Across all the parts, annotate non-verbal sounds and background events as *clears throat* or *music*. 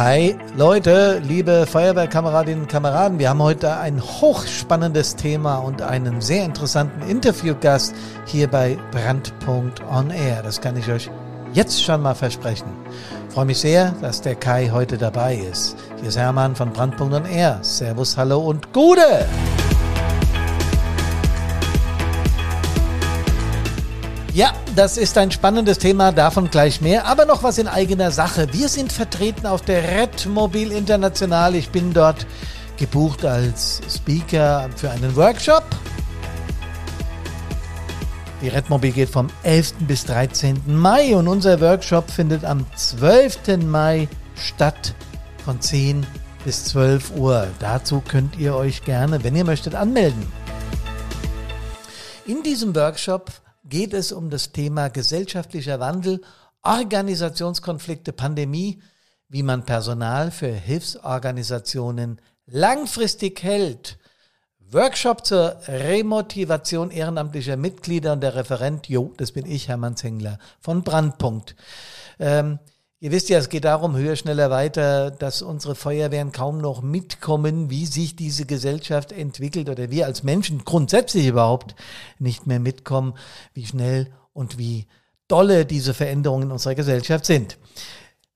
Hi Leute, liebe Feuerwehrkameradinnen und Kameraden, wir haben heute ein hochspannendes Thema und einen sehr interessanten Interviewgast hier bei Brandpunkt On Air. Das kann ich euch jetzt schon mal versprechen. Ich freue mich sehr, dass der Kai heute dabei ist. Hier ist Hermann von Brandpunkt On Air. Servus, hallo und Gude! Das ist ein spannendes Thema, davon gleich mehr, aber noch was in eigener Sache. Wir sind vertreten auf der Red Mobil International. Ich bin dort gebucht als Speaker für einen Workshop. Die Redmobil geht vom 11. bis 13. Mai und unser Workshop findet am 12. Mai statt von 10 bis 12 Uhr. Dazu könnt ihr euch gerne, wenn ihr möchtet, anmelden. In diesem Workshop geht es um das Thema gesellschaftlicher Wandel, Organisationskonflikte, Pandemie, wie man Personal für Hilfsorganisationen langfristig hält. Workshop zur Remotivation ehrenamtlicher Mitglieder und der Referent, jo, das bin ich, Hermann Zengler von Brandpunkt. Ähm, Ihr wisst ja, es geht darum, höher, schneller, weiter, dass unsere Feuerwehren kaum noch mitkommen, wie sich diese Gesellschaft entwickelt oder wir als Menschen grundsätzlich überhaupt nicht mehr mitkommen, wie schnell und wie dolle diese Veränderungen in unserer Gesellschaft sind.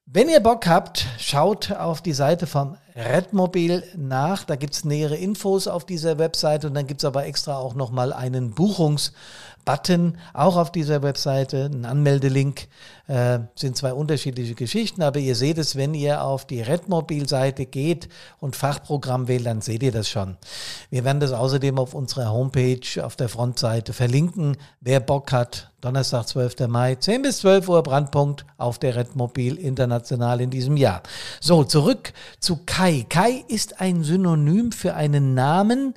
Wenn ihr Bock habt, schaut auf die Seite vom Redmobil nach. Da gibt's nähere Infos auf dieser Webseite und dann gibt's aber extra auch nochmal einen Buchungsbutton, auch auf dieser Webseite, ein Anmeldelink. Äh, sind zwei unterschiedliche Geschichten, aber ihr seht es, wenn ihr auf die Redmobil-Seite geht und Fachprogramm wählt, dann seht ihr das schon. Wir werden das außerdem auf unserer Homepage auf der Frontseite verlinken. Wer Bock hat, Donnerstag, 12. Mai, 10 bis 12 Uhr Brandpunkt auf der Redmobil International in diesem Jahr. So, zurück zu Kai. Kai ist ein Synonym für einen Namen,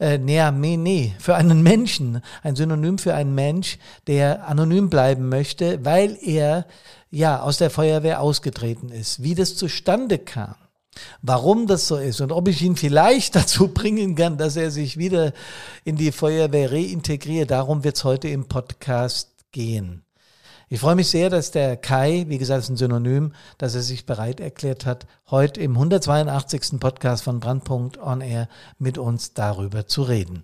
äh, nee, nee, nee, für einen Menschen, ein Synonym für einen Mensch, der anonym bleiben möchte, weil er ja aus der Feuerwehr ausgetreten ist. Wie das zustande kam, warum das so ist und ob ich ihn vielleicht *laughs* dazu bringen kann, dass er sich wieder in die Feuerwehr reintegriert. Darum wird es heute im Podcast gehen. Ich freue mich sehr, dass der Kai, wie gesagt, ist ein Synonym, dass er sich bereit erklärt hat, heute im 182. Podcast von Brandpunkt On Air mit uns darüber zu reden.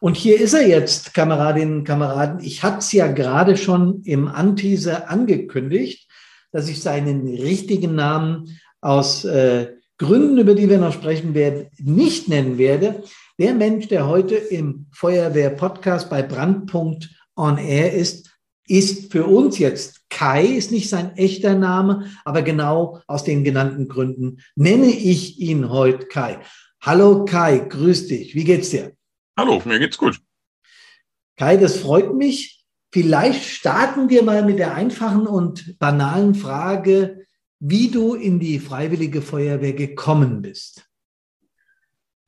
Und hier ist er jetzt, Kameradinnen und Kameraden. Ich hatte es ja gerade schon im Anteaser angekündigt, dass ich seinen richtigen Namen aus äh, Gründen, über die wir noch sprechen werden, nicht nennen werde. Der Mensch, der heute im Feuerwehr-Podcast bei Brandpunkt on Air ist, ist für uns jetzt Kai, ist nicht sein echter Name, aber genau aus den genannten Gründen nenne ich ihn heute Kai. Hallo Kai, grüß dich. Wie geht's dir? Hallo, mir geht's gut. Kai, das freut mich. Vielleicht starten wir mal mit der einfachen und banalen Frage, wie du in die Freiwillige Feuerwehr gekommen bist.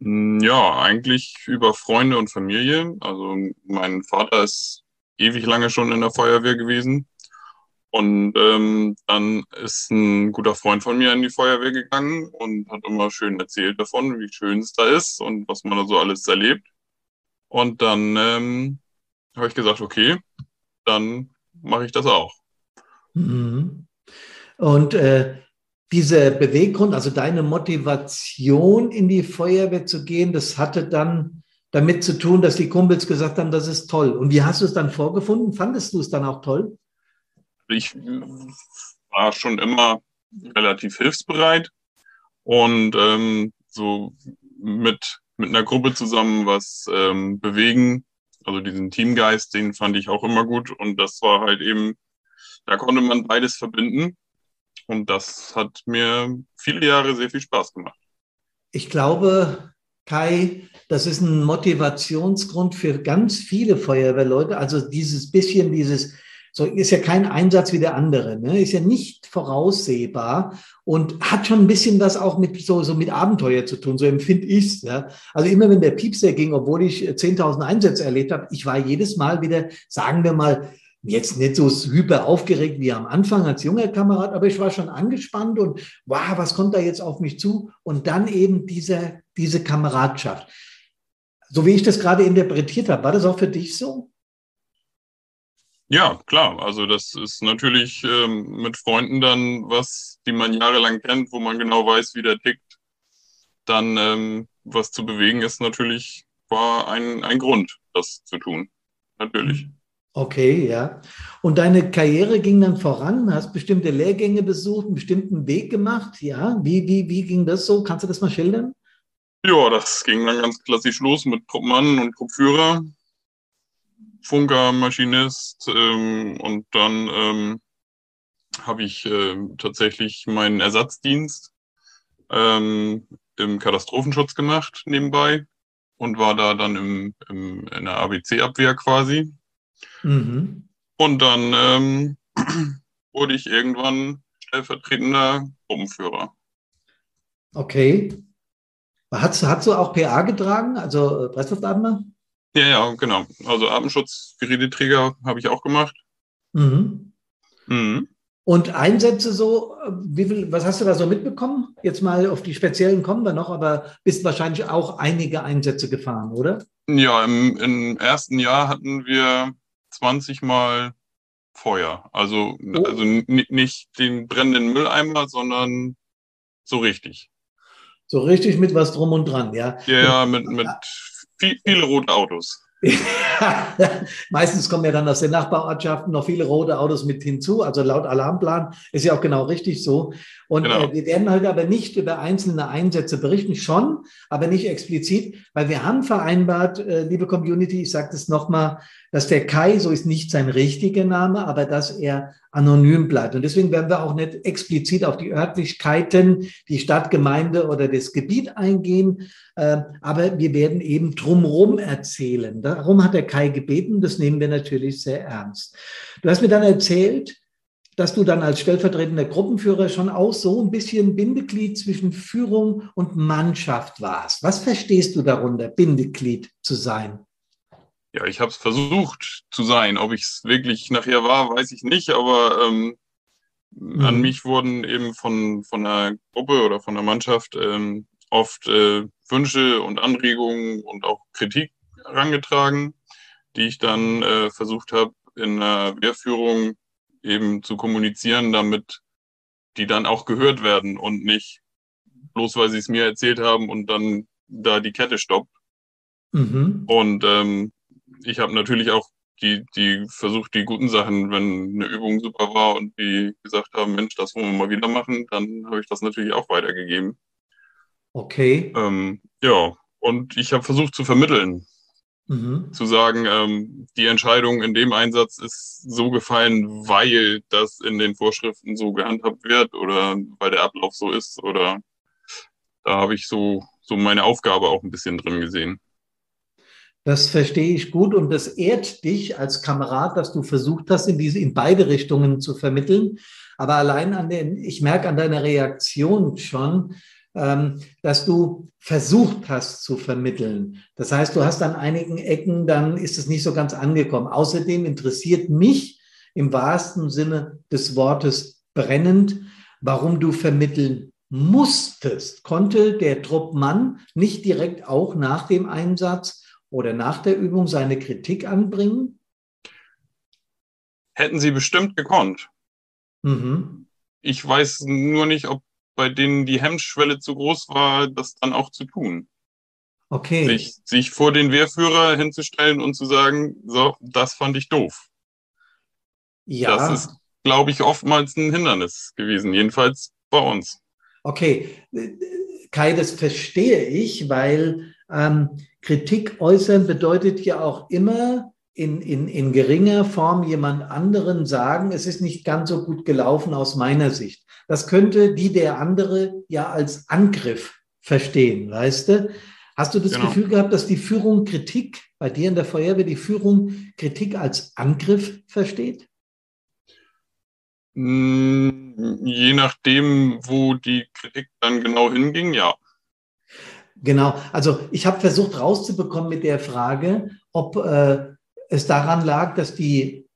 Ja, eigentlich über Freunde und Familie. Also mein Vater ist ewig lange schon in der Feuerwehr gewesen. Und ähm, dann ist ein guter Freund von mir in die Feuerwehr gegangen und hat immer schön erzählt davon, wie schön es da ist und was man da so alles erlebt. Und dann ähm, habe ich gesagt, okay, dann mache ich das auch. Mhm. Und äh, dieser Beweggrund, also deine Motivation in die Feuerwehr zu gehen, das hatte dann damit zu tun, dass die Kumpels gesagt haben, das ist toll. Und wie hast du es dann vorgefunden? Fandest du es dann auch toll? Ich war schon immer relativ hilfsbereit und ähm, so mit, mit einer Gruppe zusammen was ähm, bewegen. Also diesen Teamgeist, den fand ich auch immer gut und das war halt eben, da konnte man beides verbinden und das hat mir viele Jahre sehr viel Spaß gemacht. Ich glaube, Kai, das ist ein Motivationsgrund für ganz viele Feuerwehrleute. Also dieses bisschen, dieses, so ist ja kein Einsatz wie der andere, ne? ist ja nicht voraussehbar und hat schon ein bisschen was auch mit so, so mit Abenteuer zu tun, so empfinde ich's. Ja? Also immer wenn der Piepser ging, obwohl ich 10.000 Einsätze erlebt habe, ich war jedes Mal wieder, sagen wir mal, jetzt nicht so hyper aufgeregt wie am Anfang als junger Kamerad, aber ich war schon angespannt und wow, was kommt da jetzt auf mich zu? Und dann eben diese, diese Kameradschaft. So wie ich das gerade interpretiert habe, war das auch für dich so? Ja, klar. Also das ist natürlich ähm, mit Freunden dann was, die man jahrelang kennt, wo man genau weiß, wie der tickt. Dann ähm, was zu bewegen ist natürlich, war ein, ein Grund, das zu tun. Natürlich. Okay, ja. Und deine Karriere ging dann voran, hast bestimmte Lehrgänge besucht, einen bestimmten Weg gemacht, ja. Wie, wie, wie ging das so? Kannst du das mal schildern? Ja, das ging dann ganz klassisch los mit Truppmann und Truppführer. Funker, Maschinist ähm, und dann ähm, habe ich äh, tatsächlich meinen Ersatzdienst ähm, im Katastrophenschutz gemacht nebenbei und war da dann im, im, in der ABC-Abwehr quasi. Mhm. Und dann ähm, *clears throat* wurde ich irgendwann stellvertretender Gruppenführer. Okay. Hast, hast du auch PA getragen, also äh, Pressluftadler? Ja, ja, genau. Also Atemschutzgeräteträger habe ich auch gemacht. Mhm. Mhm. Und Einsätze so, wie viel, was hast du da so mitbekommen? Jetzt mal auf die speziellen kommen wir noch, aber bist wahrscheinlich auch einige Einsätze gefahren, oder? Ja, im, im ersten Jahr hatten wir 20 Mal Feuer. Also, oh. also nicht den brennenden Mülleimer, sondern so richtig. So richtig mit was drum und dran, ja? Ja, ja mit, mit viel, viele rote Autos. *laughs* Meistens kommen ja dann aus den Nachbarortschaften noch viele rote Autos mit hinzu. Also laut Alarmplan ist ja auch genau richtig so. Und genau. äh, wir werden heute aber nicht über einzelne Einsätze berichten, schon, aber nicht explizit, weil wir haben vereinbart, äh, liebe Community, ich sage das nochmal, dass der Kai, so ist nicht sein richtiger Name, aber dass er anonym bleibt. Und deswegen werden wir auch nicht explizit auf die Örtlichkeiten, die Stadtgemeinde oder das Gebiet eingehen, äh, aber wir werden eben drumherum erzählen. Darum hat der Kai gebeten, das nehmen wir natürlich sehr ernst. Du hast mir dann erzählt, dass du dann als stellvertretender Gruppenführer schon auch so ein bisschen Bindeglied zwischen Führung und Mannschaft warst. Was verstehst du darunter, Bindeglied zu sein? Ja, ich habe es versucht zu sein. Ob ich es wirklich nachher war, weiß ich nicht, aber ähm, mhm. an mich wurden eben von, von der Gruppe oder von der Mannschaft ähm, oft äh, Wünsche und Anregungen und auch Kritik herangetragen, die ich dann äh, versucht habe, in der Wehrführung eben zu kommunizieren, damit die dann auch gehört werden und nicht bloß, weil sie es mir erzählt haben und dann da die Kette stoppt. Mhm. Und ähm, ich habe natürlich auch die, die versucht, die guten Sachen, wenn eine Übung super war und die gesagt haben, Mensch, das wollen wir mal wieder machen, dann habe ich das natürlich auch weitergegeben. Okay. Ähm, ja, und ich habe versucht zu vermitteln, mhm. zu sagen, ähm, die Entscheidung in dem Einsatz ist so gefallen, weil das in den Vorschriften so gehandhabt wird oder weil der Ablauf so ist oder da habe ich so, so meine Aufgabe auch ein bisschen drin gesehen. Das verstehe ich gut und das ehrt dich als Kamerad, dass du versucht hast, in diese, in beide Richtungen zu vermitteln. Aber allein an den, ich merke an deiner Reaktion schon, ähm, dass du versucht hast zu vermitteln. Das heißt, du hast an einigen Ecken, dann ist es nicht so ganz angekommen. Außerdem interessiert mich im wahrsten Sinne des Wortes brennend, warum du vermitteln musstest. Konnte der Truppmann nicht direkt auch nach dem Einsatz oder nach der Übung seine Kritik anbringen? Hätten sie bestimmt gekonnt. Mhm. Ich weiß nur nicht, ob bei denen die Hemmschwelle zu groß war, das dann auch zu tun. Okay. Sich, sich vor den Wehrführer hinzustellen und zu sagen, so, das fand ich doof. Ja. Das ist, glaube ich, oftmals ein Hindernis gewesen, jedenfalls bei uns. Okay, Kai, das verstehe ich, weil ähm, Kritik äußern bedeutet ja auch immer in, in, in geringer Form jemand anderen sagen, es ist nicht ganz so gut gelaufen aus meiner Sicht. Das könnte die der andere ja als Angriff verstehen, weißt du? Hast du das genau. Gefühl gehabt, dass die Führung Kritik bei dir in der Feuerwehr, die Führung Kritik als Angriff versteht? Hm, je nachdem, wo die Kritik dann genau hinging, ja. Genau, also ich habe versucht rauszubekommen mit der Frage, ob äh, es daran lag, dass die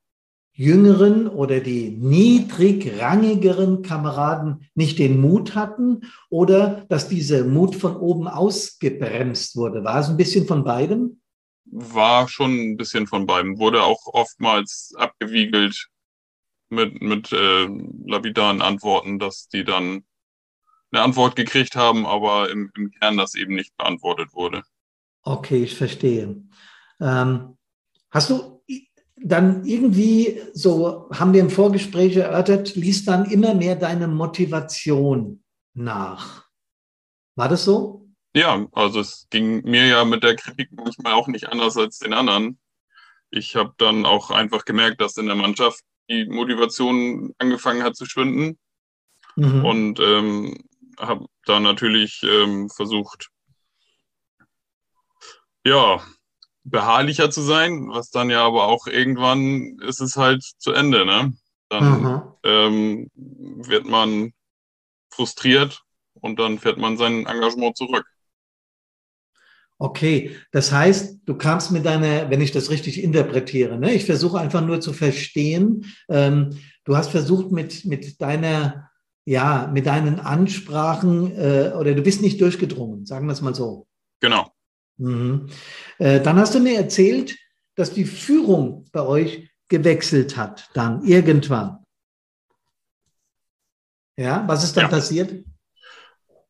jüngeren oder die niedrigrangigeren Kameraden nicht den Mut hatten oder dass dieser Mut von oben ausgebremst wurde. War es ein bisschen von beidem? war schon ein bisschen von beiden. Wurde auch oftmals abgewiegelt mit, mit äh, lapidaren Antworten, dass die dann eine Antwort gekriegt haben, aber im, im Kern das eben nicht beantwortet wurde. Okay, ich verstehe. Ähm, hast du dann irgendwie, so haben wir im Vorgespräch erörtert, liest dann immer mehr deine Motivation nach. War das so? Ja, also es ging mir ja mit der Kritik manchmal auch nicht anders als den anderen. Ich habe dann auch einfach gemerkt, dass in der Mannschaft die Motivation angefangen hat zu schwinden. Mhm. Und ähm, habe da natürlich ähm, versucht, ja, beharrlicher zu sein, was dann ja aber auch irgendwann ist es halt zu Ende, ne? Dann mhm. ähm, wird man frustriert und dann fährt man sein Engagement zurück. Okay, das heißt, du kamst mit deiner, wenn ich das richtig interpretiere, ne? ich versuche einfach nur zu verstehen, ähm, du hast versucht mit, mit deiner, ja, mit deinen Ansprachen äh, oder du bist nicht durchgedrungen, sagen wir es mal so. Genau. Mhm. Äh, dann hast du mir erzählt, dass die Führung bei euch gewechselt hat, dann irgendwann. Ja, was ist dann ja. passiert?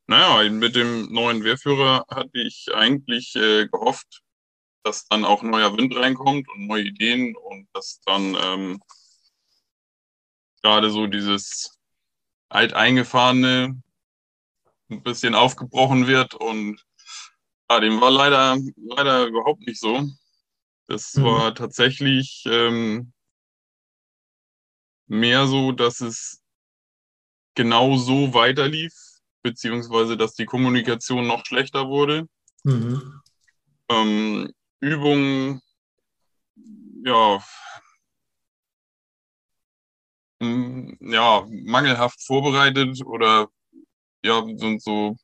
Naja, mit dem neuen Wehrführer hatte ich eigentlich äh, gehofft, dass dann auch neuer Wind reinkommt und neue Ideen und dass dann ähm, gerade so dieses alteingefahrene ein bisschen aufgebrochen wird und ja, dem war leider, leider überhaupt nicht so. Das mhm. war tatsächlich ähm, mehr so, dass es genau so weiterlief, beziehungsweise dass die Kommunikation noch schlechter wurde. Mhm. Ähm, Übungen, ja, ja, mangelhaft vorbereitet oder ja, so, so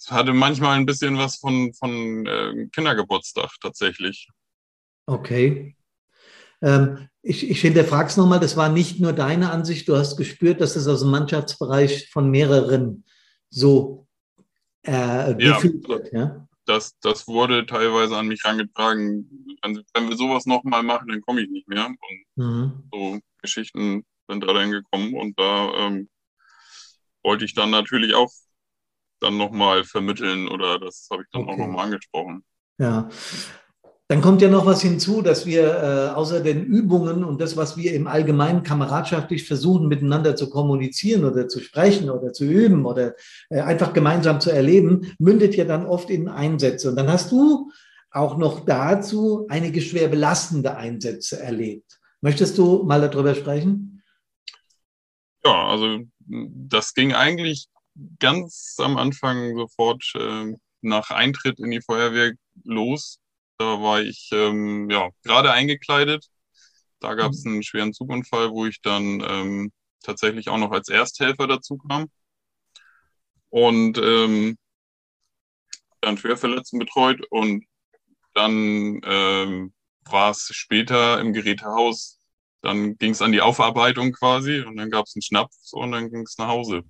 es hatte manchmal ein bisschen was von, von äh, Kindergeburtstag tatsächlich. Okay. Ähm, ich, ich hinterfrage es nochmal, das war nicht nur deine Ansicht, du hast gespürt, dass es aus dem Mannschaftsbereich von mehreren so äh, gefühlt ja, wird. Ja? Das, das wurde teilweise an mich herangetragen. Wenn, wenn wir sowas nochmal machen, dann komme ich nicht mehr. Und mhm. so Geschichten sind da dann gekommen und da ähm, wollte ich dann natürlich auch dann nochmal vermitteln oder das habe ich dann okay. auch nochmal angesprochen. Ja. Dann kommt ja noch was hinzu, dass wir äh, außer den Übungen und das, was wir im Allgemeinen kameradschaftlich versuchen, miteinander zu kommunizieren oder zu sprechen oder zu üben oder äh, einfach gemeinsam zu erleben, mündet ja dann oft in Einsätze. Und dann hast du auch noch dazu einige schwer belastende Einsätze erlebt. Möchtest du mal darüber sprechen? Ja, also das ging eigentlich ganz am Anfang sofort äh, nach Eintritt in die Feuerwehr los. Da war ich ähm, ja gerade eingekleidet. Da gab es mhm. einen schweren Zugunfall, wo ich dann ähm, tatsächlich auch noch als Ersthelfer dazu kam. Und ähm, dann Schwerverletzten betreut und dann ähm, war es später im Gerätehaus. Dann ging es an die Aufarbeitung quasi und dann gab es einen Schnaps und dann ging es nach Hause.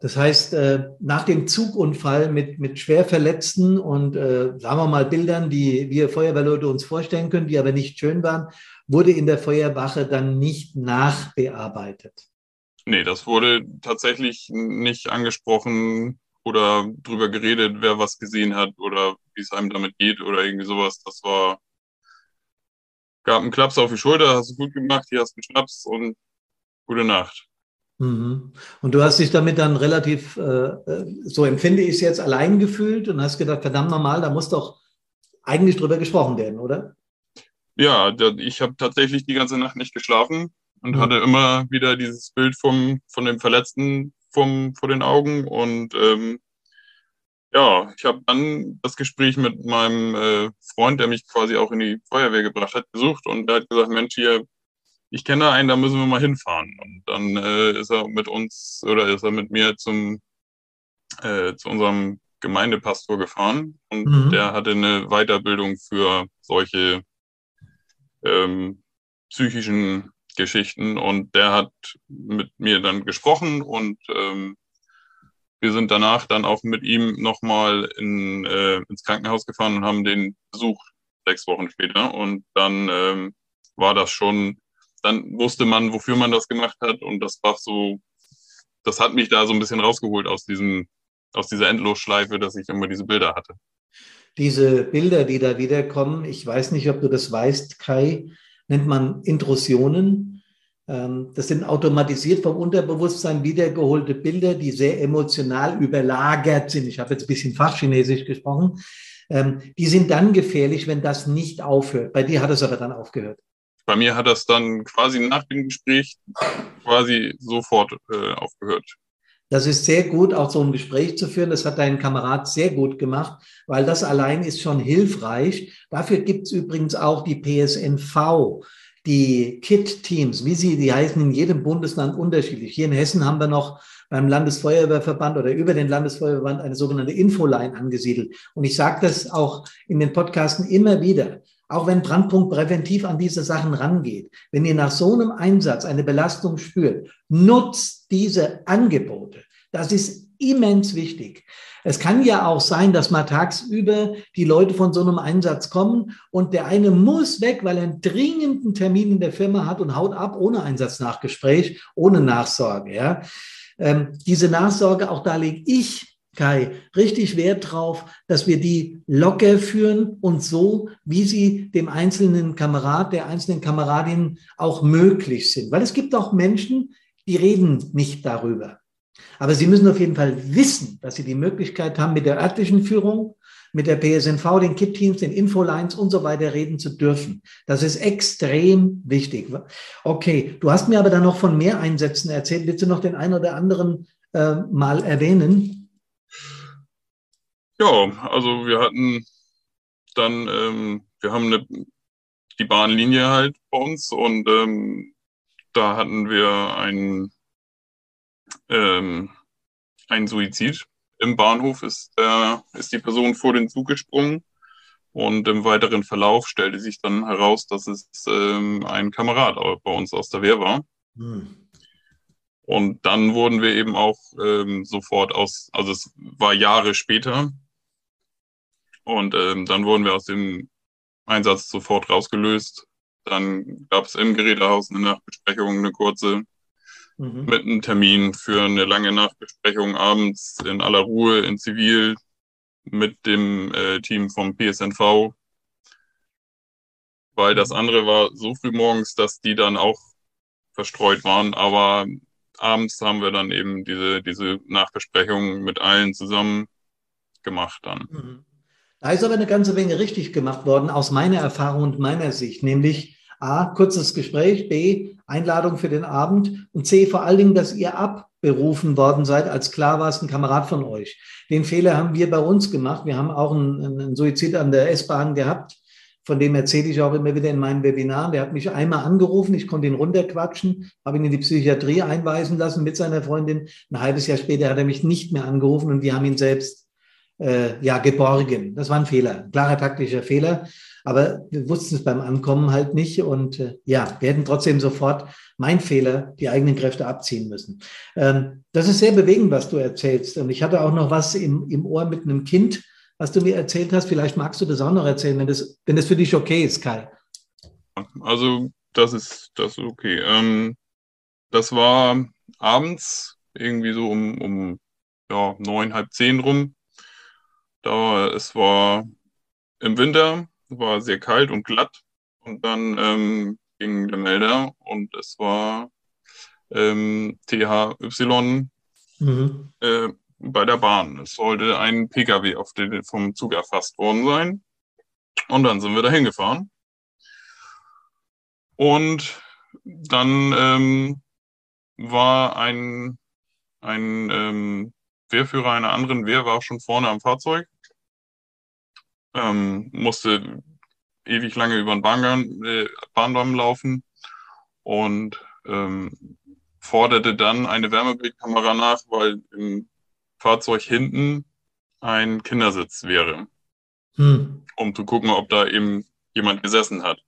Das heißt, äh, nach dem Zugunfall mit, mit Schwerverletzten und, äh, sagen wir mal, Bildern, die wir Feuerwehrleute uns vorstellen können, die aber nicht schön waren, wurde in der Feuerwache dann nicht nachbearbeitet. Nee, das wurde tatsächlich nicht angesprochen oder drüber geredet, wer was gesehen hat oder wie es einem damit geht oder irgendwie sowas. Das war, gab einen Klaps auf die Schulter, hast du gut gemacht, hier hast du einen Schnaps und gute Nacht. Mhm. Und du hast dich damit dann relativ, äh, äh, so empfinde ich es jetzt, allein gefühlt und hast gedacht, verdammt normal, da muss doch eigentlich drüber gesprochen werden, oder? Ja, ich habe tatsächlich die ganze Nacht nicht geschlafen und mhm. hatte immer wieder dieses Bild vom, von dem Verletzten vom, vor den Augen. Und ähm, ja, ich habe dann das Gespräch mit meinem äh, Freund, der mich quasi auch in die Feuerwehr gebracht hat, gesucht und der hat gesagt, Mensch, hier, ich kenne da einen, da müssen wir mal hinfahren. Und dann äh, ist er mit uns oder ist er mit mir zum äh, zu unserem Gemeindepastor gefahren und mhm. der hatte eine Weiterbildung für solche ähm, psychischen Geschichten und der hat mit mir dann gesprochen und ähm, wir sind danach dann auch mit ihm nochmal in, äh, ins Krankenhaus gefahren und haben den besucht sechs Wochen später. Und dann ähm, war das schon, dann wusste man, wofür man das gemacht hat. Und das war so, das hat mich da so ein bisschen rausgeholt aus diesem, aus dieser Endlosschleife, dass ich immer diese Bilder hatte. Diese Bilder, die da wiederkommen, ich weiß nicht, ob du das weißt, Kai, nennt man Intrusionen. Ähm, das sind automatisiert vom Unterbewusstsein wiedergeholte Bilder, die sehr emotional überlagert sind. Ich habe jetzt ein bisschen Fachchinesisch gesprochen. Ähm, die sind dann gefährlich, wenn das nicht aufhört. Bei dir hat es aber dann aufgehört. Bei mir hat das dann quasi nach dem Gespräch quasi sofort äh, aufgehört. Das ist sehr gut, auch so ein Gespräch zu führen. Das hat dein Kamerad sehr gut gemacht, weil das allein ist schon hilfreich. Dafür gibt es übrigens auch die PSNV, die KIT-Teams, wie sie, die heißen in jedem Bundesland unterschiedlich. Hier in Hessen haben wir noch beim Landesfeuerwehrverband oder über den Landesfeuerwehrverband eine sogenannte Infoline angesiedelt. Und ich sage das auch in den Podcasten immer wieder. Auch wenn Brandpunkt präventiv an diese Sachen rangeht, wenn ihr nach so einem Einsatz eine Belastung spürt, nutzt diese Angebote. Das ist immens wichtig. Es kann ja auch sein, dass mal tagsüber die Leute von so einem Einsatz kommen und der eine muss weg, weil er einen dringenden Termin in der Firma hat und haut ab ohne Einsatznachgespräch, ohne Nachsorge. Ja. Ähm, diese Nachsorge, auch da lege ich Kai, richtig Wert drauf, dass wir die locker führen und so, wie sie dem einzelnen Kamerad, der einzelnen Kameradin auch möglich sind. Weil es gibt auch Menschen, die reden nicht darüber. Aber sie müssen auf jeden Fall wissen, dass sie die Möglichkeit haben, mit der örtlichen Führung, mit der PSNV, den KIT-Teams, den Infolines und so weiter reden zu dürfen. Das ist extrem wichtig. Okay, du hast mir aber dann noch von mehr Einsätzen erzählt. Willst du noch den einen oder anderen äh, mal erwähnen? Ja, also wir hatten dann, ähm, wir haben eine, die Bahnlinie halt bei uns und ähm, da hatten wir ein, ähm, ein Suizid. Im Bahnhof ist, äh, ist die Person vor den Zug gesprungen und im weiteren Verlauf stellte sich dann heraus, dass es ähm, ein Kamerad bei uns aus der Wehr war. Hm. Und dann wurden wir eben auch ähm, sofort aus, also es war Jahre später, und ähm, dann wurden wir aus dem Einsatz sofort rausgelöst. Dann gab es im Gerätehaus eine Nachbesprechung, eine kurze, mhm. mit einem Termin für eine lange Nachbesprechung abends in aller Ruhe, in Zivil, mit dem äh, Team vom PSNV. Weil das mhm. andere war so früh morgens, dass die dann auch verstreut waren. Aber abends haben wir dann eben diese, diese Nachbesprechung mit allen zusammen gemacht dann. Mhm. Da ist aber eine ganze Menge richtig gemacht worden aus meiner Erfahrung und meiner Sicht, nämlich A, kurzes Gespräch, B, Einladung für den Abend und C, vor allen Dingen, dass ihr abberufen worden seid, als klar war es ein Kamerad von euch. Den Fehler haben wir bei uns gemacht. Wir haben auch einen, einen Suizid an der S-Bahn gehabt. Von dem erzähle ich auch immer wieder in meinen Webinaren. Der hat mich einmal angerufen, ich konnte ihn runterquatschen, habe ihn in die Psychiatrie einweisen lassen mit seiner Freundin. Ein halbes Jahr später hat er mich nicht mehr angerufen und wir haben ihn selbst äh, ja, geborgen. Das war ein Fehler, ein klarer taktischer Fehler. Aber wir wussten es beim Ankommen halt nicht. Und äh, ja, wir hätten trotzdem sofort, mein Fehler, die eigenen Kräfte abziehen müssen. Ähm, das ist sehr bewegend, was du erzählst. Und ich hatte auch noch was im, im Ohr mit einem Kind, was du mir erzählt hast. Vielleicht magst du das auch noch erzählen, wenn das, wenn das für dich okay ist, Kai. Also, das ist, das ist okay. Ähm, das war abends, irgendwie so um, um ja, neun, halb zehn rum. Da, es war im Winter, war sehr kalt und glatt. Und dann ähm, ging der Melder und es war ähm, THY mhm. äh, bei der Bahn. Es sollte ein Pkw auf den, vom Zug erfasst worden sein. Und dann sind wir da hingefahren. Und dann ähm, war ein, ein ähm, Wehrführer einer anderen Wehr war schon vorne am Fahrzeug, ähm, musste ewig lange über den Bahndamm, äh, Bahndamm laufen und ähm, forderte dann eine Wärmebildkamera nach, weil im Fahrzeug hinten ein Kindersitz wäre, hm. um zu gucken, ob da eben jemand gesessen hat.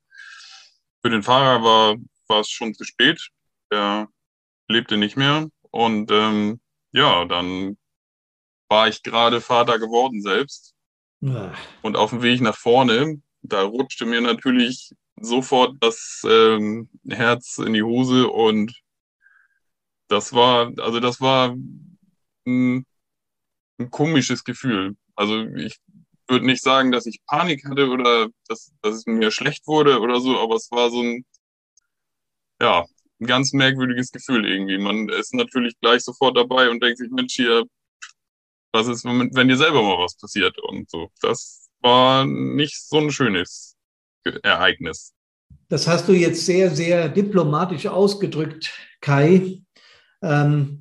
Für den Fahrer war, war es schon zu spät. Er lebte nicht mehr. Und ähm, ja, dann war ich gerade Vater geworden selbst. Ja. Und auf dem Weg nach vorne da rutschte mir natürlich sofort das ähm, Herz in die Hose und das war, also das war ein, ein komisches Gefühl. Also ich würde nicht sagen, dass ich Panik hatte oder dass, dass es mir schlecht wurde oder so, aber es war so ein, ja, ein ganz merkwürdiges Gefühl irgendwie. Man ist natürlich gleich sofort dabei und denkt sich, Mensch, hier, was ist, wenn dir selber mal was passiert und so. Das war nicht so ein schönes Ereignis. Das hast du jetzt sehr, sehr diplomatisch ausgedrückt, Kai. Ähm,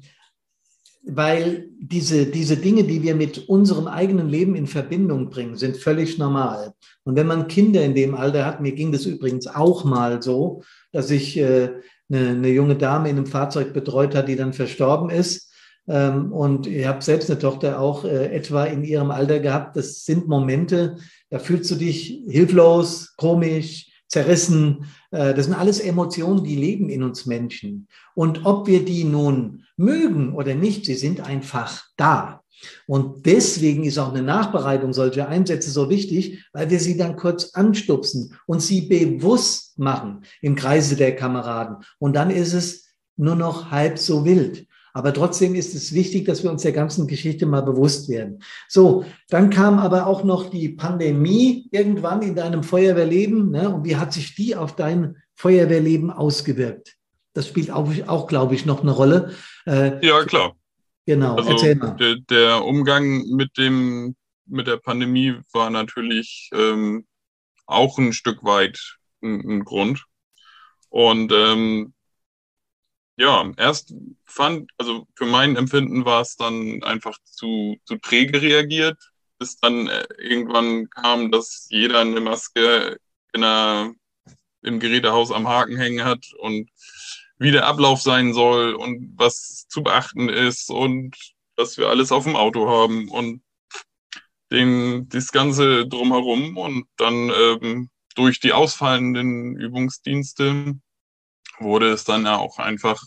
weil diese, diese Dinge, die wir mit unserem eigenen Leben in Verbindung bringen, sind völlig normal. Und wenn man Kinder in dem Alter hat, mir ging das übrigens auch mal so, dass ich äh, eine, eine junge Dame in einem Fahrzeug betreut hat, die dann verstorben ist. Ähm, und ich habe selbst eine Tochter auch äh, etwa in ihrem Alter gehabt. Das sind Momente, da fühlst du dich hilflos, komisch, zerrissen. Äh, das sind alles Emotionen, die leben in uns Menschen. Und ob wir die nun mögen oder nicht, sie sind einfach da. Und deswegen ist auch eine Nachbereitung solcher Einsätze so wichtig, weil wir sie dann kurz anstupsen und sie bewusst machen im Kreise der Kameraden. Und dann ist es nur noch halb so wild. Aber trotzdem ist es wichtig, dass wir uns der ganzen Geschichte mal bewusst werden. So, dann kam aber auch noch die Pandemie irgendwann in deinem Feuerwehrleben. Ne? Und wie hat sich die auf dein Feuerwehrleben ausgewirkt? Das spielt auch, auch glaube ich, noch eine Rolle. Äh, ja, klar. Genau, also erzähl mal. Der, der, Umgang mit, dem, mit der Pandemie war natürlich ähm, auch ein Stück weit ein, ein Grund. Und ähm, ja, erst fand, also für mein Empfinden war es dann einfach zu, zu träge reagiert, bis dann äh, irgendwann kam, dass jeder eine Maske in einer, im Gerätehaus am Haken hängen hat und wie der Ablauf sein soll und was zu beachten ist und dass wir alles auf dem Auto haben und den, das Ganze drumherum und dann ähm, durch die ausfallenden Übungsdienste wurde es dann ja auch einfach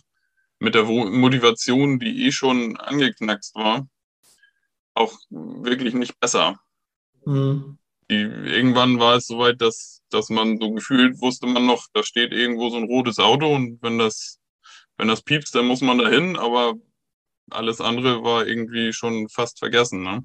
mit der Motivation, die eh schon angeknackst war, auch wirklich nicht besser. Mhm. Die, irgendwann war es soweit, dass, dass man so gefühlt wusste man noch, da steht irgendwo so ein rotes Auto und wenn das, wenn das piepst, dann muss man da hin, aber alles andere war irgendwie schon fast vergessen. Ne?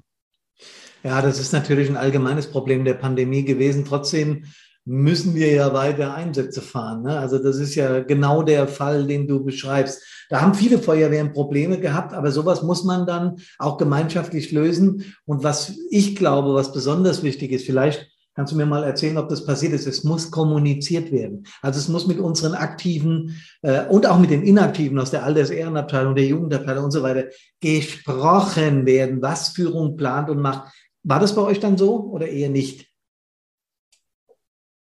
Ja, das ist natürlich ein allgemeines Problem der Pandemie gewesen. Trotzdem müssen wir ja weiter Einsätze fahren. Ne? Also das ist ja genau der Fall, den du beschreibst. Da haben viele Feuerwehren Probleme gehabt, aber sowas muss man dann auch gemeinschaftlich lösen. Und was ich glaube, was besonders wichtig ist, vielleicht kannst du mir mal erzählen, ob das passiert ist. Es muss kommuniziert werden. Also es muss mit unseren Aktiven äh, und auch mit den Inaktiven aus der Alters-Ehrenabteilung, der Jugendabteilung und so weiter gesprochen werden, was Führung plant und macht. War das bei euch dann so oder eher nicht?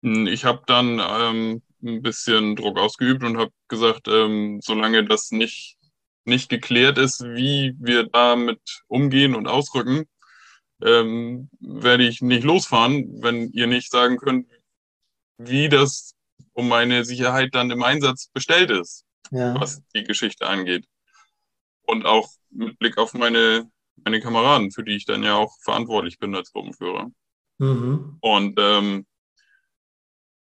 Hm, ich habe dann ähm, ein bisschen Druck ausgeübt und habe gesagt, ähm, solange das nicht, nicht geklärt ist, wie wir damit umgehen und ausrücken, ähm, werde ich nicht losfahren, wenn ihr nicht sagen könnt, wie das um meine Sicherheit dann im Einsatz bestellt ist, ja. was die Geschichte angeht. Und auch mit Blick auf meine, meine Kameraden, für die ich dann ja auch verantwortlich bin als Gruppenführer. Mhm. Und ähm,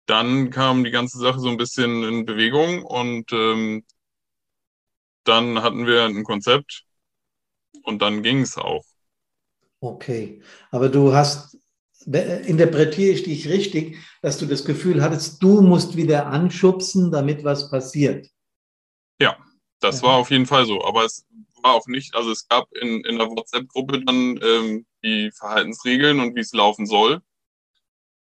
dann kam die ganze Sache so ein bisschen in Bewegung und ähm, dann hatten wir ein Konzept und dann ging es auch. Okay, aber du hast, interpretiere ich dich richtig, dass du das Gefühl hattest, du musst wieder anschubsen, damit was passiert. Ja, das ja. war auf jeden Fall so, aber es war auch nicht, also es gab in, in der WhatsApp-Gruppe dann ähm, die Verhaltensregeln und wie es laufen soll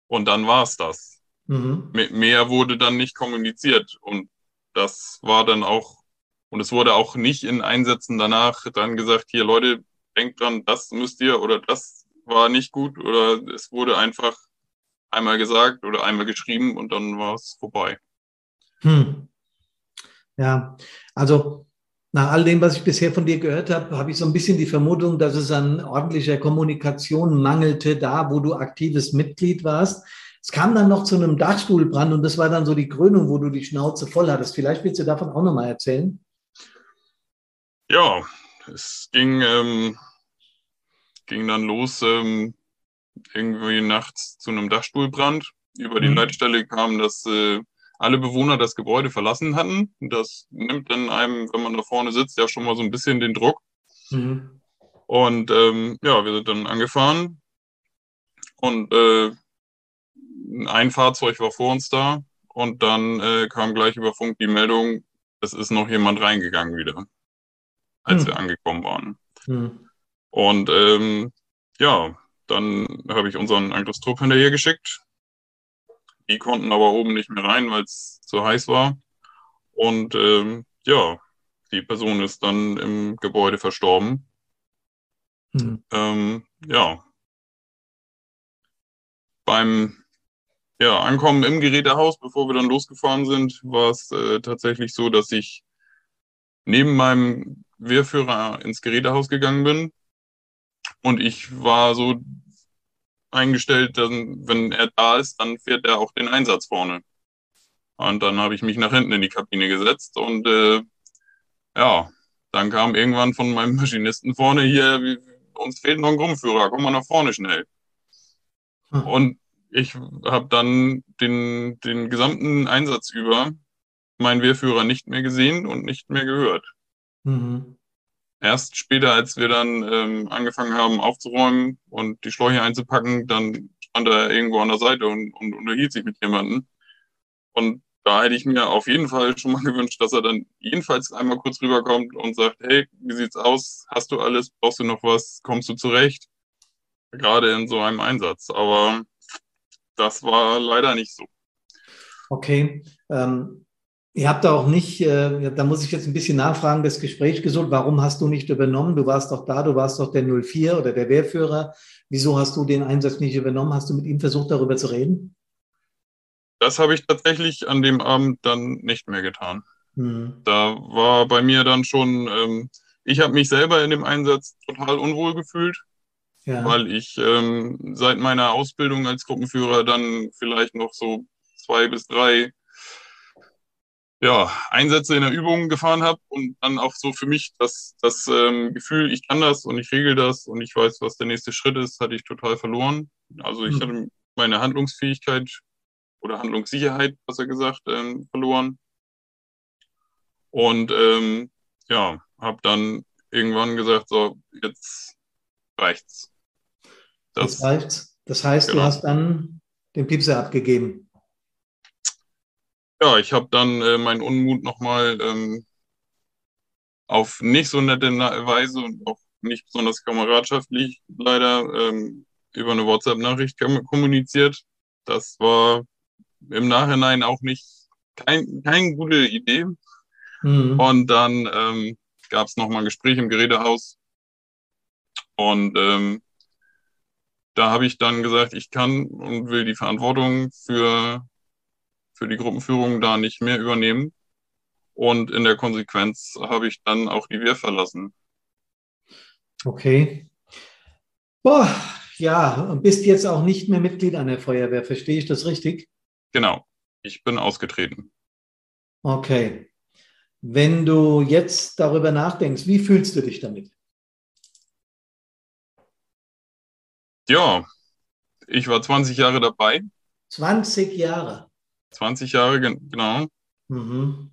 und dann war es das. Mhm. Mehr wurde dann nicht kommuniziert und das war dann auch, und es wurde auch nicht in Einsätzen danach dann gesagt, hier Leute, denkt dran, das müsst ihr oder das war nicht gut oder es wurde einfach einmal gesagt oder einmal geschrieben und dann war es vorbei. Hm. Ja, also nach all dem, was ich bisher von dir gehört habe, habe ich so ein bisschen die Vermutung, dass es an ordentlicher Kommunikation mangelte, da wo du aktives Mitglied warst. Es kam dann noch zu einem Dachstuhlbrand und das war dann so die Krönung, wo du die Schnauze voll hattest. Vielleicht willst du davon auch nochmal erzählen? Ja, es ging, ähm, ging dann los ähm, irgendwie nachts zu einem Dachstuhlbrand über die mhm. Leitstelle kam, dass äh, alle Bewohner das Gebäude verlassen hatten. Das nimmt dann einem, wenn man da vorne sitzt, ja schon mal so ein bisschen den Druck. Mhm. Und ähm, ja, wir sind dann angefahren und äh, ein Fahrzeug war vor uns da und dann äh, kam gleich über Funk die Meldung, es ist noch jemand reingegangen wieder, als mhm. wir angekommen waren. Mhm. Und ähm, ja, dann habe ich unseren Angriffstrupp hinterher geschickt. Die konnten aber oben nicht mehr rein, weil es zu heiß war. Und ähm, ja, die Person ist dann im Gebäude verstorben. Mhm. Ähm, ja. Beim ja, Ankommen im Gerätehaus, bevor wir dann losgefahren sind, war es äh, tatsächlich so, dass ich neben meinem Wehrführer ins Gerätehaus gegangen bin. Und ich war so eingestellt, dass, wenn er da ist, dann fährt er auch den Einsatz vorne. Und dann habe ich mich nach hinten in die Kabine gesetzt und äh, ja, dann kam irgendwann von meinem Maschinisten vorne hier, uns fehlt noch ein Gruppenführer, komm mal nach vorne schnell. Hm. Und ich habe dann den, den gesamten Einsatz über meinen Wehrführer nicht mehr gesehen und nicht mehr gehört. Mhm. Erst später, als wir dann ähm, angefangen haben aufzuräumen und die Schläuche einzupacken, dann stand er irgendwo an der Seite und, und unterhielt sich mit jemandem. Und da hätte ich mir auf jeden Fall schon mal *laughs* gewünscht, dass er dann jedenfalls einmal kurz rüberkommt und sagt, hey, wie sieht's aus? Hast du alles? Brauchst du noch was? Kommst du zurecht? Gerade in so einem Einsatz. Aber das war leider nicht so. Okay. Ähm, ihr habt da auch nicht, äh, da muss ich jetzt ein bisschen nachfragen, das Gespräch gesucht. Warum hast du nicht übernommen? Du warst doch da, du warst doch der 04 oder der Wehrführer. Wieso hast du den Einsatz nicht übernommen? Hast du mit ihm versucht, darüber zu reden? Das habe ich tatsächlich an dem Abend dann nicht mehr getan. Hm. Da war bei mir dann schon, ähm, ich habe mich selber in dem Einsatz total unwohl gefühlt, ja. weil ich ähm, seit meiner Ausbildung als Gruppenführer dann vielleicht noch so zwei bis drei ja, Einsätze in der Übung gefahren habe und dann auch so für mich das, das ähm, Gefühl, ich kann das und ich regel das und ich weiß, was der nächste Schritt ist, hatte ich total verloren. Also ich hm. hatte meine Handlungsfähigkeit oder Handlungssicherheit, besser gesagt, ähm, verloren. Und ähm, ja, habe dann irgendwann gesagt, so, jetzt reicht's. Das, jetzt reicht's. Das heißt, genau. du hast dann den Piepser abgegeben. Ja, ich habe dann äh, meinen Unmut nochmal ähm, auf nicht so nette Weise und auch nicht besonders kameradschaftlich leider ähm, über eine WhatsApp-Nachricht kommuniziert. Das war im Nachhinein auch nicht kein, keine gute Idee. Mhm. Und dann ähm, gab es nochmal ein Gespräch im Gerätehaus. Und ähm, da habe ich dann gesagt, ich kann und will die Verantwortung für, für die Gruppenführung da nicht mehr übernehmen. Und in der Konsequenz habe ich dann auch die Wehr verlassen. Okay. Boah, ja, und bist jetzt auch nicht mehr Mitglied an der Feuerwehr, verstehe ich das richtig? Genau, ich bin ausgetreten. Okay. Wenn du jetzt darüber nachdenkst, wie fühlst du dich damit? Ja, ich war 20 Jahre dabei. 20 Jahre. 20 Jahre, genau. Mhm.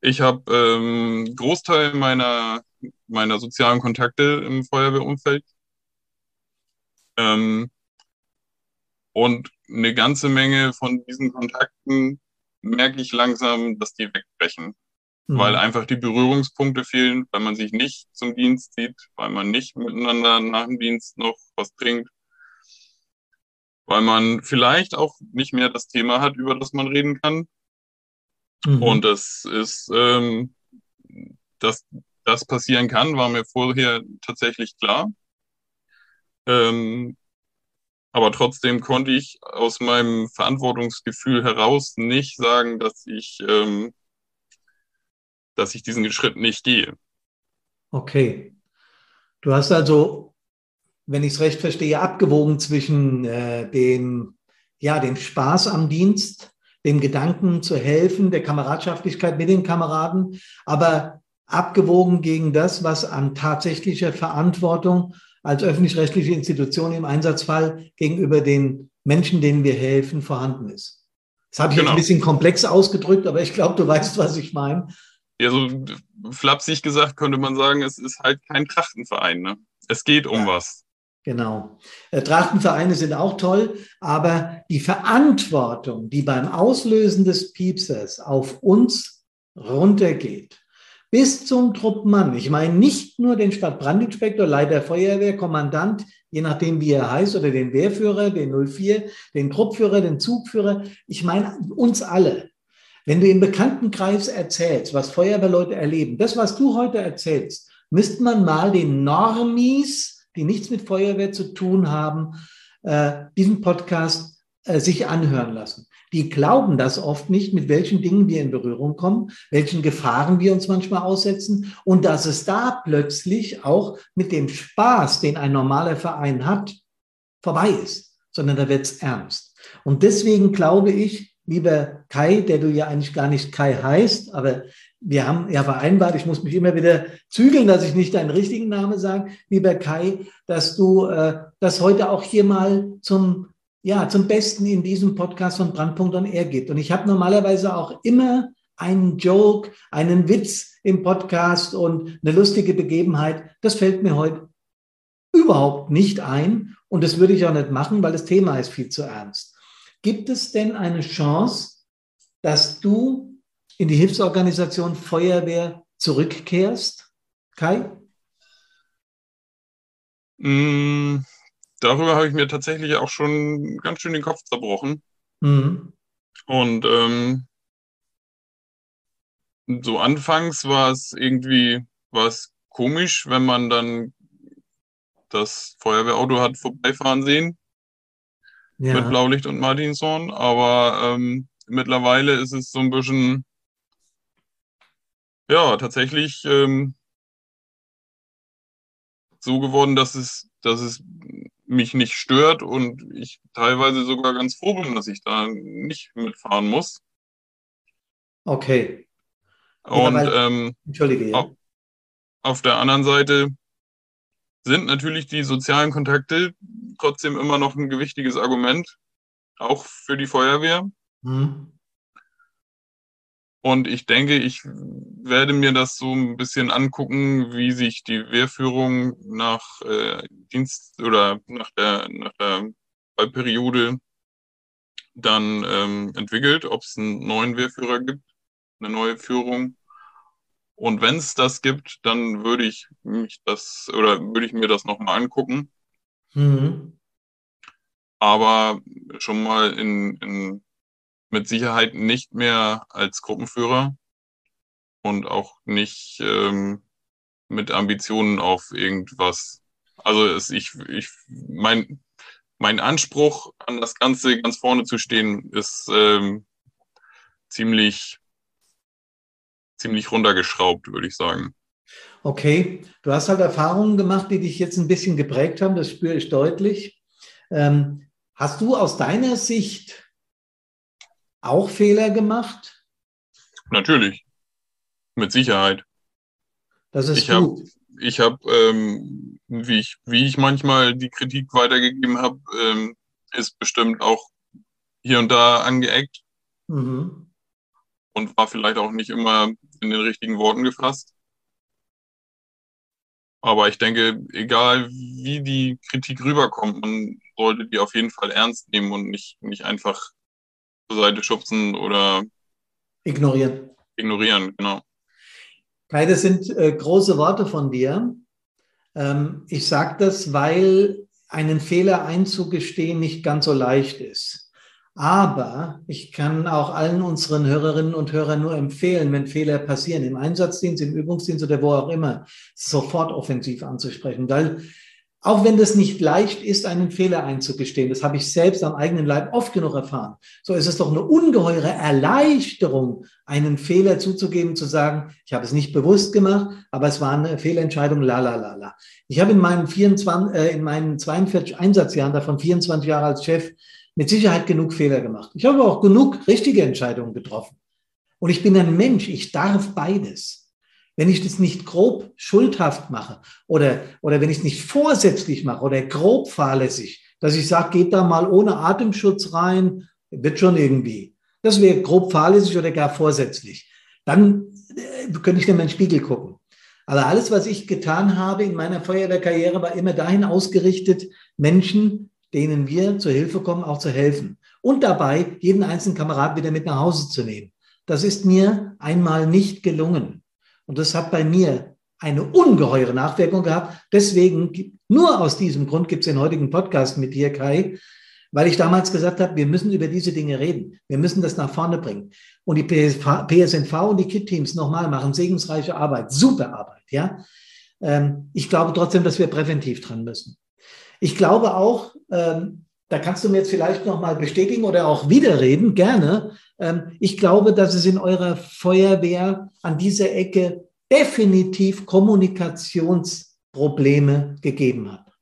Ich habe ähm, Großteil meiner, meiner sozialen Kontakte im Feuerwehrumfeld. Ähm, und eine ganze Menge von diesen Kontakten merke ich langsam, dass die wegbrechen. Mhm. Weil einfach die Berührungspunkte fehlen, weil man sich nicht zum Dienst sieht, weil man nicht miteinander nach dem Dienst noch was trinkt, weil man vielleicht auch nicht mehr das Thema hat, über das man reden kann. Mhm. Und das ist, ähm, dass das passieren kann, war mir vorher tatsächlich klar. Ähm, aber trotzdem konnte ich aus meinem Verantwortungsgefühl heraus nicht sagen, dass ich, ähm, dass ich diesen Schritt nicht gehe. Okay. Du hast also, wenn ich es recht verstehe, abgewogen zwischen äh, dem, ja, dem Spaß am Dienst, dem Gedanken zu helfen, der Kameradschaftlichkeit mit den Kameraden, aber abgewogen gegen das, was an tatsächlicher Verantwortung als öffentlich-rechtliche Institution im Einsatzfall gegenüber den Menschen, denen wir helfen, vorhanden ist. Das habe ich Genau. jetzt ein bisschen komplex ausgedrückt, aber ich glaube, du weißt, was ich meine. Ja, so flapsig gesagt könnte man sagen, es ist halt kein Trachtenverein. Ne? Es geht um Ja. was. Genau. Äh, Trachtenvereine sind auch toll, aber die Verantwortung, die beim Auslösen des Piepsers auf uns runtergeht, bis zum Truppmann. Ich meine nicht nur den Stadtbrandinspektor, Leiter Feuerwehr, Kommandant, je nachdem wie er heißt, oder den Wehrführer, den 04, den Truppführer, den Zugführer. Ich meine uns alle. Wenn du im Bekanntenkreis erzählst, was Feuerwehrleute erleben, das, was du heute erzählst, müsste man mal den Normis, die nichts mit Feuerwehr zu tun haben, äh, diesen Podcast äh, sich anhören lassen. Die glauben das oft nicht, mit welchen Dingen wir in Berührung kommen, welchen Gefahren wir uns manchmal aussetzen und dass es da plötzlich auch mit dem Spaß, den ein normaler Verein hat, vorbei ist, sondern da wird es ernst. Und deswegen glaube ich, lieber Kai, der du ja eigentlich gar nicht Kai heißt, aber wir haben ja vereinbart, ich muss mich immer wieder zügeln, dass ich nicht deinen richtigen Namen sage, lieber Kai, dass du äh, das heute auch hier mal zum, ja, zum Besten in diesem Podcast von Brandpunkt on Air gibt. Und ich habe normalerweise auch immer einen Joke, einen Witz im Podcast und eine lustige Begebenheit. Das fällt mir heute überhaupt nicht ein und das würde ich auch nicht machen, weil das Thema ist viel zu ernst. Gibt es denn eine Chance, dass du in die Hilfsorganisation Feuerwehr zurückkehrst, Kai? Mm, darüber habe ich mir tatsächlich auch schon ganz schön den Kopf zerbrochen. Mhm. Und ähm, so anfangs war es irgendwie war es komisch, wenn man dann das Feuerwehrauto hat vorbeifahren sehen mit Ja. Blaulicht und Martinshorn. Aber ähm, mittlerweile ist es so ein bisschen, ja, tatsächlich ähm, so geworden, dass es, dass es mich nicht stört und ich teilweise sogar ganz froh bin, dass ich da nicht mitfahren muss. Okay. Und weil- ähm, Entschuldige. Ja. Au- auf der anderen Seite sind natürlich die sozialen Kontakte trotzdem immer noch ein gewichtiges Argument, auch für die Feuerwehr. Mhm. Und ich denke, ich werde mir das so ein bisschen angucken, wie sich die Wehrführung nach äh, Dienst oder nach der, nach der Wahlperiode dann ähm, entwickelt, ob es einen neuen Wehrführer gibt, eine neue Führung. Und wenn es das gibt, dann würde ich mich das oder würde ich mir das nochmal angucken. Mhm. aber schon mal in, in, mit Sicherheit nicht mehr als Gruppenführer und auch nicht ähm, mit Ambitionen auf irgendwas. Also es, ich, ich, mein, mein Anspruch an das Ganze ganz vorne zu stehen, ist ähm, ziemlich, ziemlich runtergeschraubt, würde ich sagen. Okay, du hast halt Erfahrungen gemacht, die dich jetzt ein bisschen geprägt haben, das spüre ich deutlich. Ähm, hast du aus deiner Sicht auch Fehler gemacht? Natürlich, mit Sicherheit. Das ist Ich hab- gut. ich habe, ähm, wie ich, wie ich manchmal die Kritik weitergegeben habe, ähm, ist bestimmt auch hier und da angeeckt Mhm. Und war vielleicht auch nicht immer in den richtigen Worten gefasst. Aber ich denke, egal wie die Kritik rüberkommt, man sollte die auf jeden Fall ernst nehmen und nicht, nicht einfach zur Seite schubsen oder Ignorieren. ignorieren, genau. Kai, das sind äh, große Worte von dir. Ähm, ich sage das, weil einen Fehler einzugestehen nicht ganz so leicht ist. Aber ich kann auch allen unseren Hörerinnen und Hörern nur empfehlen, wenn Fehler passieren, im Einsatzdienst, im Übungsdienst oder wo auch immer, sofort offensiv anzusprechen. Weil auch wenn das nicht leicht ist, einen Fehler einzugestehen, das habe ich selbst am eigenen Leib oft genug erfahren, so ist es doch eine ungeheure Erleichterung, einen Fehler zuzugeben, zu sagen, ich habe es nicht bewusst gemacht, aber es war eine Fehlentscheidung, la la la la. Ich habe in meinen 24, äh, in meinen 42 Einsatzjahren, davon 24 Jahre als Chef, mit Sicherheit genug Fehler gemacht. Ich habe auch genug richtige Entscheidungen getroffen. Und ich bin ein Mensch, ich darf beides. Wenn ich das nicht grob schuldhaft mache oder, oder wenn ich es nicht vorsätzlich mache oder grob fahrlässig, dass ich sage, geht da mal ohne Atemschutz rein, wird schon irgendwie. Das wäre grob fahrlässig oder gar vorsätzlich. Dann äh, könnte ich in meinen Spiegel gucken. Aber alles, was ich getan habe in meiner Feuerwehrkarriere, war immer dahin ausgerichtet, Menschen, denen wir zur Hilfe kommen, auch zu helfen. Und dabei jeden einzelnen Kamerad wieder mit nach Hause zu nehmen. Das ist mir einmal nicht gelungen. Und das hat bei mir eine ungeheure Nachwirkung gehabt. Deswegen, nur aus diesem Grund gibt es den heutigen Podcast mit dir, Kai, weil ich damals gesagt habe, wir müssen über diese Dinge reden. Wir müssen das nach vorne bringen. Und die PSNV und die KIT-Teams nochmal machen segensreiche Arbeit, super Arbeit, ja. Ähm, ich glaube trotzdem, dass wir präventiv dran müssen. Ich glaube auch, ähm, da kannst du mir jetzt vielleicht nochmal bestätigen oder auch widerreden, gerne. Ähm, ich glaube, dass es in eurer Feuerwehr an dieser Ecke definitiv Kommunikationsprobleme gegeben hat.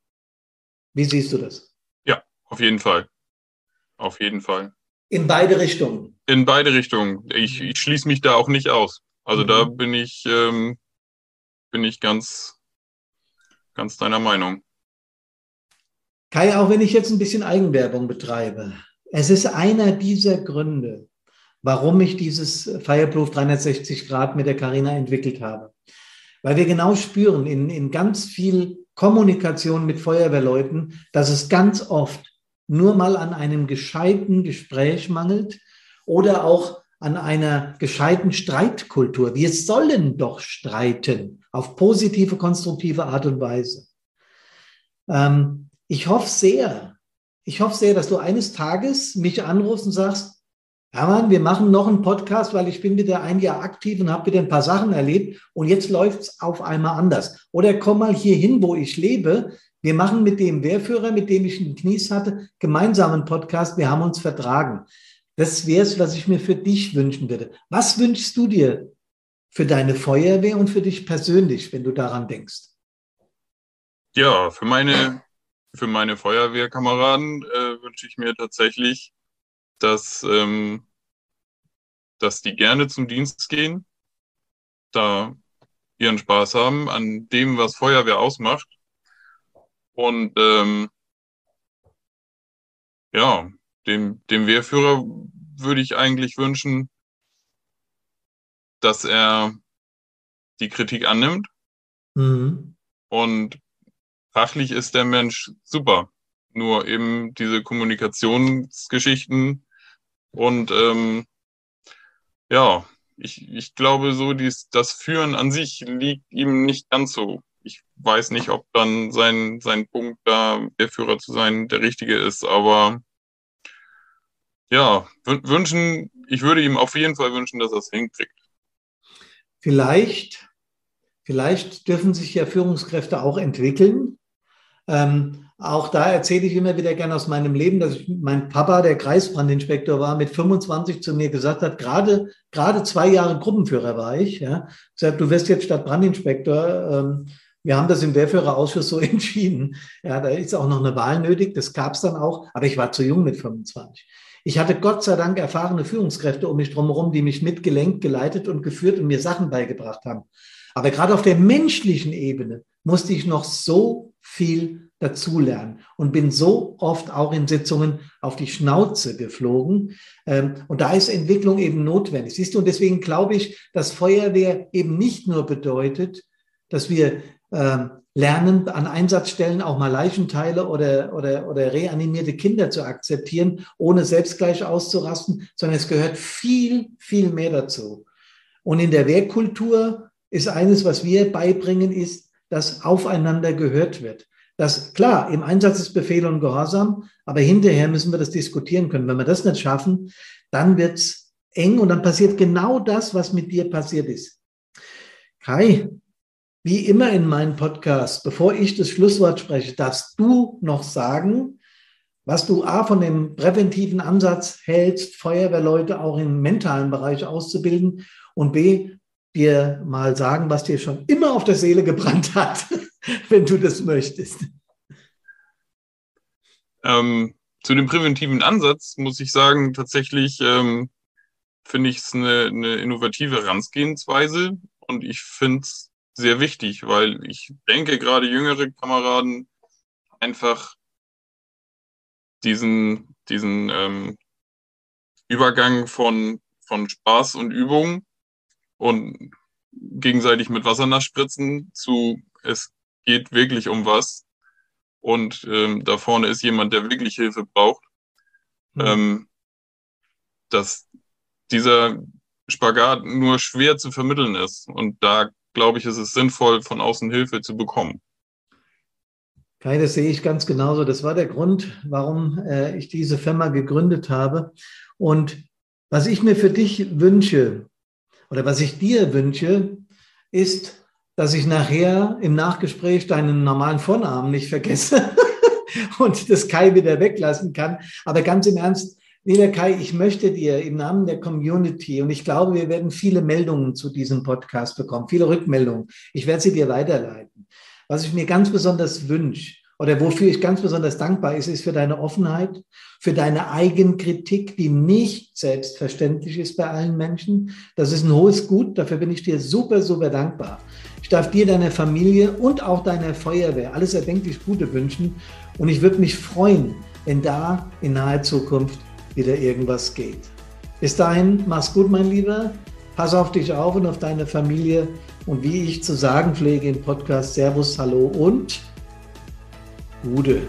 Wie siehst du das? Ja, auf jeden Fall. Auf jeden Fall. In beide Richtungen. In beide Richtungen. Ich, ich schließe mich da auch nicht aus. Also mhm. da bin ich, ähm, bin ich ganz, ganz deiner Meinung. Kai, auch wenn ich jetzt ein bisschen Eigenwerbung betreibe, es ist einer dieser Gründe, warum ich dieses Fireproof 360 Grad mit der Carina entwickelt habe. Weil wir genau spüren in, in ganz viel Kommunikation mit Feuerwehrleuten, dass es ganz oft nur mal an einem gescheiten Gespräch mangelt oder auch an einer gescheiten Streitkultur. Wir sollen doch streiten auf positive, konstruktive Art und Weise. Ähm, ich hoffe sehr, ich hoffe sehr, dass du eines Tages mich anrufst und sagst, Hermann, wir machen noch einen Podcast, weil ich bin wieder ein Jahr aktiv und habe wieder ein paar Sachen erlebt und jetzt läuft es auf einmal anders. Oder komm mal hier hin, wo ich lebe. Wir machen mit dem Wehrführer, mit dem ich einen Knies hatte, gemeinsam einen Podcast. Wir haben uns vertragen. Das wäre es, was ich mir für dich wünschen würde. Was wünschst du dir für deine Feuerwehr und für dich persönlich, wenn du daran denkst? Ja, für meine, für meine Feuerwehrkameraden äh, wünsche ich mir tatsächlich, dass, ähm, dass die gerne zum Dienst gehen, da ihren Spaß haben an dem, was Feuerwehr ausmacht. Und ähm, ja, dem, dem Wehrführer würde ich eigentlich wünschen, dass er die Kritik annimmt. Mhm. Und fachlich ist der Mensch super. Nur eben diese Kommunikationsgeschichten und ähm, ja, ich, ich glaube so, dies, das Führen an sich liegt ihm nicht ganz so. Ich weiß nicht, ob dann sein, sein Punkt da, der Führer zu sein, der richtige ist, aber ja, wünschen, ich würde ihm auf jeden Fall wünschen, dass er es hinkriegt. Vielleicht, vielleicht dürfen sich ja Führungskräfte auch entwickeln. Ähm, auch da erzähle ich immer wieder gerne aus meinem Leben, dass ich, mein Papa, der Kreisbrandinspektor war, mit 25 zu mir gesagt hat, gerade, gerade zwei Jahre Gruppenführer war ich, ja, gesagt, du wirst jetzt Stadtbrandinspektor. Ähm, wir haben das im Wehrführerausschuss so *laughs* entschieden. Ja, da ist auch noch eine Wahl nötig. Das gab es dann auch, aber ich war zu jung mit 25. Ich hatte Gott sei Dank erfahrene Führungskräfte um mich drumherum, die mich mitgelenkt, geleitet und geführt und mir Sachen beigebracht haben. Aber gerade auf der menschlichen Ebene musste ich noch so viel dazulernen und bin so oft auch in Sitzungen auf die Schnauze geflogen. Ähm, und da ist Entwicklung eben notwendig. Siehst du, und deswegen glaube ich, dass Feuerwehr eben nicht nur bedeutet, dass wir ähm, lernen, an Einsatzstellen auch mal Leichenteile oder, oder, oder reanimierte Kinder zu akzeptieren, ohne selbst gleich auszurasten, sondern es gehört viel, viel mehr dazu. Und in der Wehrkultur ist eines, was wir beibringen, ist, dass aufeinander gehört wird. Das, klar, im Einsatz ist Befehl und Gehorsam, aber hinterher müssen wir das diskutieren können. Wenn wir das nicht schaffen, dann wird es eng und dann passiert genau das, was mit dir passiert ist. Kai, wie immer in meinem Podcast, bevor ich das Schlusswort spreche, darfst du noch sagen, was du A von dem präventiven Ansatz hältst, Feuerwehrleute auch im mentalen Bereich auszubilden und B, dir mal sagen, was dir schon immer auf der Seele gebrannt hat, *laughs* wenn du das möchtest. Ähm, zu dem präventiven Ansatz muss ich sagen, tatsächlich ähm, finde ich es eine, eine innovative Herangehensweise und ich finde es sehr wichtig, weil ich denke, gerade jüngere Kameraden einfach diesen, diesen ähm, Übergang von, von Spaß und Übung und gegenseitig mit Wasser nachspritzen zu es geht wirklich um was und ähm, da vorne ist jemand, der wirklich Hilfe braucht. Mhm. Ähm, dass dieser Spagat nur schwer zu vermitteln ist. Und da glaube ich, ist es sinnvoll, von außen Hilfe zu bekommen. Kai, das sehe ich ganz genauso. Das war der Grund, warum äh, ich diese Firma gegründet habe. Und was ich mir für dich wünsche oder was ich dir wünsche, ist, dass ich nachher im Nachgespräch deinen normalen Vornamen nicht vergesse *laughs* und das Kai wieder weglassen kann. Aber ganz im Ernst, lieber Kai, ich möchte dir im Namen der Community und ich glaube, wir werden viele Meldungen zu diesem Podcast bekommen, viele Rückmeldungen. Ich werde sie dir weiterleiten. Was ich mir ganz besonders wünsche, oder wofür ich ganz besonders dankbar ist, ist für deine Offenheit, für deine Eigenkritik, die nicht selbstverständlich ist bei allen Menschen. Das ist ein hohes Gut, dafür bin ich dir super, super dankbar. Ich darf dir, deiner Familie und auch deiner Feuerwehr alles erdenklich Gute wünschen. Und ich würde mich freuen, wenn da in naher Zukunft wieder irgendwas geht. Bis dahin, mach's gut, mein Lieber. Pass auf dich auf und auf deine Familie. Und wie ich zu sagen pflege im Podcast, Servus, Hallo und Ude.